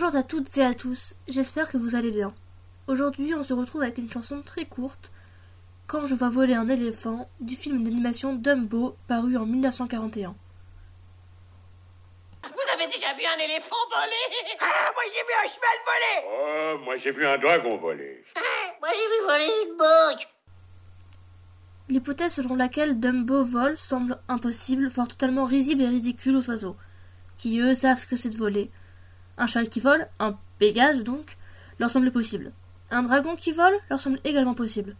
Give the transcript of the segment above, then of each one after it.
Bonjour à toutes et à tous, j'espère que vous allez bien. Aujourd'hui, on se retrouve avec une chanson très courte, Quand je vois voler un éléphant, du film d'animation Dumbo, paru en 1941. Vous avez déjà vu un éléphant voler? Ah, moi j'ai vu un cheval voler Oh, moi j'ai vu un dragon voler. Ah, Moi j'ai vu voler une banque L'hypothèse selon laquelle Dumbo vole semble impossible, voire totalement risible et ridicule aux oiseaux, qui eux savent ce que c'est de voler. Un cheval qui vole, un pégase donc, leur semble possible. Un dragon qui vole leur semble également possible.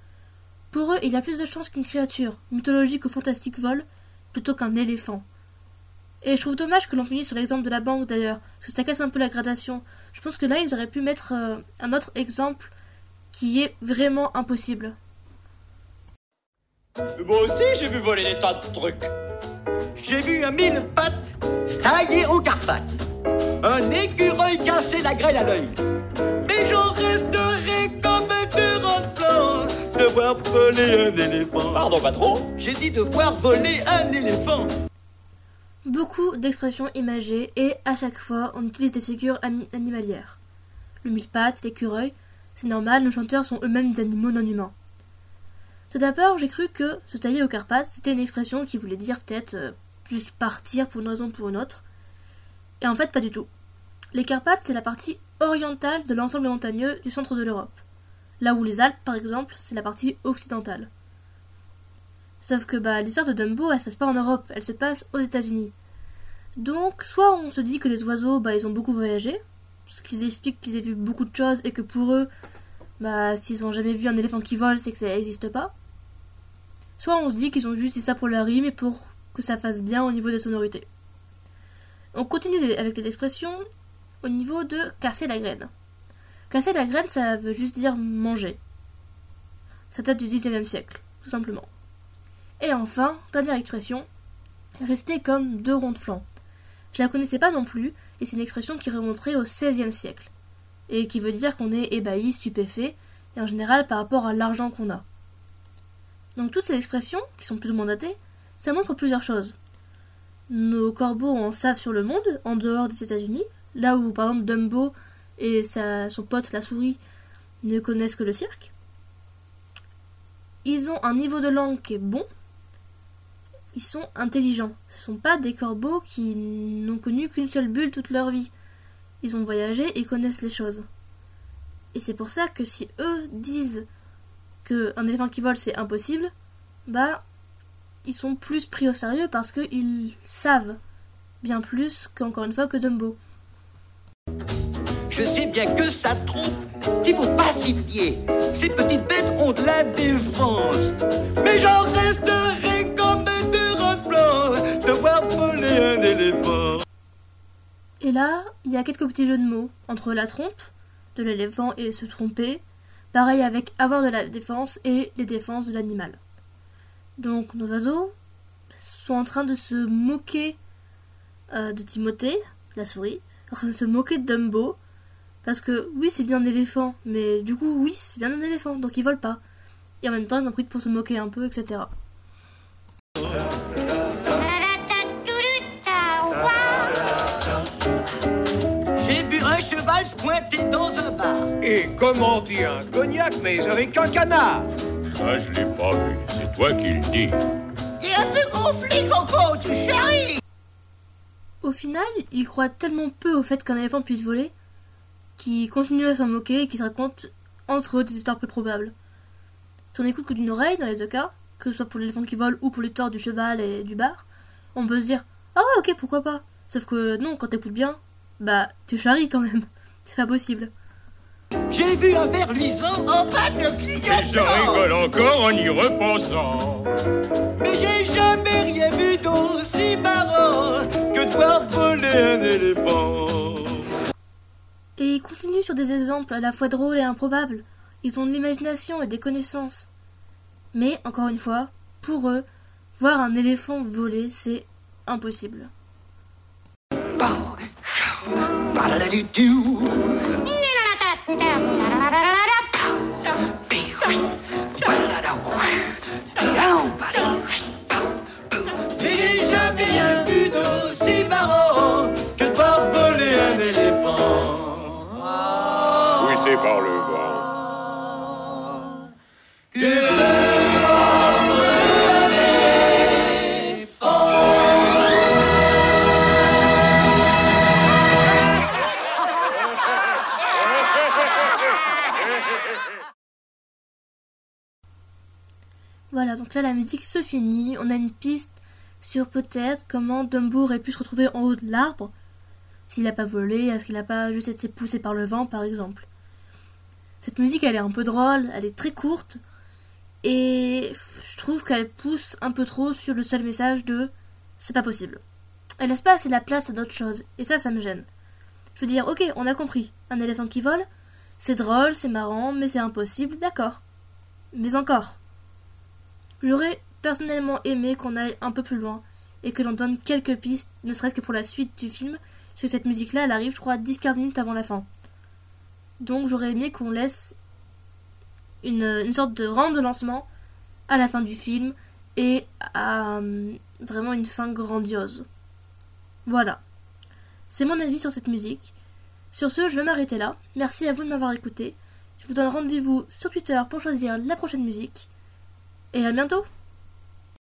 Pour eux, il y a plus de chances qu'une créature, mythologique ou fantastique, vole, plutôt qu'un éléphant. Et je trouve dommage que l'on finisse sur l'exemple de la banque d'ailleurs, parce que ça casse un peu la gradation. Je pense que là, ils auraient pu mettre euh, un autre exemple qui est vraiment impossible. Moi aussi, j'ai vu voler des tas de trucs. J'ai vu un mille pattes taillé aux Carpates. Un écureuil casser la grêle à l'œil. Mais j'en resterai comme de enfant de voir voler un éléphant. Pardon, patron J'ai dit de voir voler un éléphant. Beaucoup d'expressions imagées et à chaque fois on utilise des figures animalières. Le mille-pattes, l'écureuil, c'est normal, nos chanteurs sont eux-mêmes des animaux non humains. Tout d'abord, j'ai cru que se tailler aux Carpates, c'était une expression qui voulait dire peut-être euh, juste partir pour une raison ou pour une autre. Et en fait, pas du tout. Les Carpates, c'est la partie orientale de l'ensemble montagneux du centre de l'Europe. Là où les Alpes, par exemple, c'est la partie occidentale. Sauf que bah, l'histoire de Dumbo, elle se passe pas en Europe, elle se passe aux États-Unis. Donc, soit on se dit que les oiseaux, bah, ils ont beaucoup voyagé, parce qu'ils expliquent qu'ils aient vu beaucoup de choses et que pour eux, bah, s'ils ont jamais vu un éléphant qui vole, c'est que ça n'existe pas. Soit on se dit qu'ils ont juste dit ça pour la rime et pour que ça fasse bien au niveau des sonorités. On continue avec les expressions au niveau de casser la graine. Casser la graine, ça veut juste dire manger. Ça date du 19e siècle, tout simplement. Et enfin, dernière expression, rester comme deux ronds de flanc. Je la connaissais pas non plus, et c'est une expression qui remonterait au XVIe siècle, et qui veut dire qu'on est ébahi, stupéfait, et en général par rapport à l'argent qu'on a. Donc toutes ces expressions, qui sont plus ou moins datées, ça montre plusieurs choses. Nos corbeaux en savent sur le monde, en dehors des États-Unis, là où par exemple Dumbo et sa, son pote la souris ne connaissent que le cirque. Ils ont un niveau de langue qui est bon, ils sont intelligents. Ce sont pas des corbeaux qui n'ont connu qu'une seule bulle toute leur vie. Ils ont voyagé et connaissent les choses. Et c'est pour ça que si eux disent que un éléphant qui vole c'est impossible, bah ils sont plus pris au sérieux parce qu'ils savent bien plus qu'encore une fois que Dumbo. Je sais bien que ça trompe, qu'il faut pacifier. Ces petites bêtes ont de la défense. Mais j'en resterai comme de blanc de voir voler un éléphant. Et là, il y a quelques petits jeux de mots entre la trompe de l'éléphant et se tromper, pareil avec avoir de la défense et les défenses de l'animal. Donc nos oiseaux sont en train de se moquer euh, de Timothée, la souris, en train de se moquer de Dumbo, parce que oui c'est bien un éléphant, mais du coup oui c'est bien un éléphant, donc ils volent pas. Et en même temps ils en profitent pour se moquer un peu, etc. J'ai vu un cheval se pointer dans un bar. Et comment dit un cognac, mais avec un canard Ça, je l'ai pas vu. C'est toi qui le dis. T'es un peu gonflé, Coco, tu charries Au final, ils croient tellement peu au fait qu'un éléphant puisse voler qu'ils continuent à s'en moquer et qu'ils se racontent entre eux des histoires peu probables. Si on écoute que d'une oreille dans les deux cas, que ce soit pour l'éléphant qui vole ou pour l'histoire du cheval et du bar, on peut se dire Ah ouais, ok, pourquoi pas Sauf que non, quand t'écoutes bien, bah tu charries quand même. C'est pas possible. J'ai vu un ver luisant, En panne de Et je clignotant rigole encore en y repensant. mais j'ai jamais rien vu d'aussi marrant que de voir voler un éléphant. Et ils continuent sur des exemples à la fois drôles et improbables. Ils ont de l'imagination et des connaissances. Mais, encore une fois, pour eux, voir un éléphant voler, c'est impossible. Ba-da-da-doo-doo. Par le vent. Voilà, donc là la musique se finit. On a une piste sur peut-être comment Dumbo aurait pu se retrouver en haut de l'arbre. S'il n'a pas volé, est-ce qu'il n'a pas juste été poussé par le vent, par exemple. Cette musique, elle est un peu drôle, elle est très courte. Et je trouve qu'elle pousse un peu trop sur le seul message de c'est pas possible. Elle laisse pas assez la place à d'autres choses, et ça, ça me gêne. Je veux dire, ok, on a compris. Un éléphant qui vole, c'est drôle, c'est marrant, mais c'est impossible, d'accord. Mais encore. J'aurais personnellement aimé qu'on aille un peu plus loin et que l'on donne quelques pistes, ne serait-ce que pour la suite du film, parce que cette musique-là, elle arrive, je crois, 10-15 minutes avant la fin. Donc j'aurais aimé qu'on laisse une, sorte de rampe de lancement à la fin du film et à euh, vraiment une fin grandiose. Voilà. C'est mon avis sur cette musique. Sur ce, je vais m'arrêter là. Merci à vous de m'avoir écouté. Je vous donne rendez-vous sur Twitter pour choisir la prochaine musique. Et à bientôt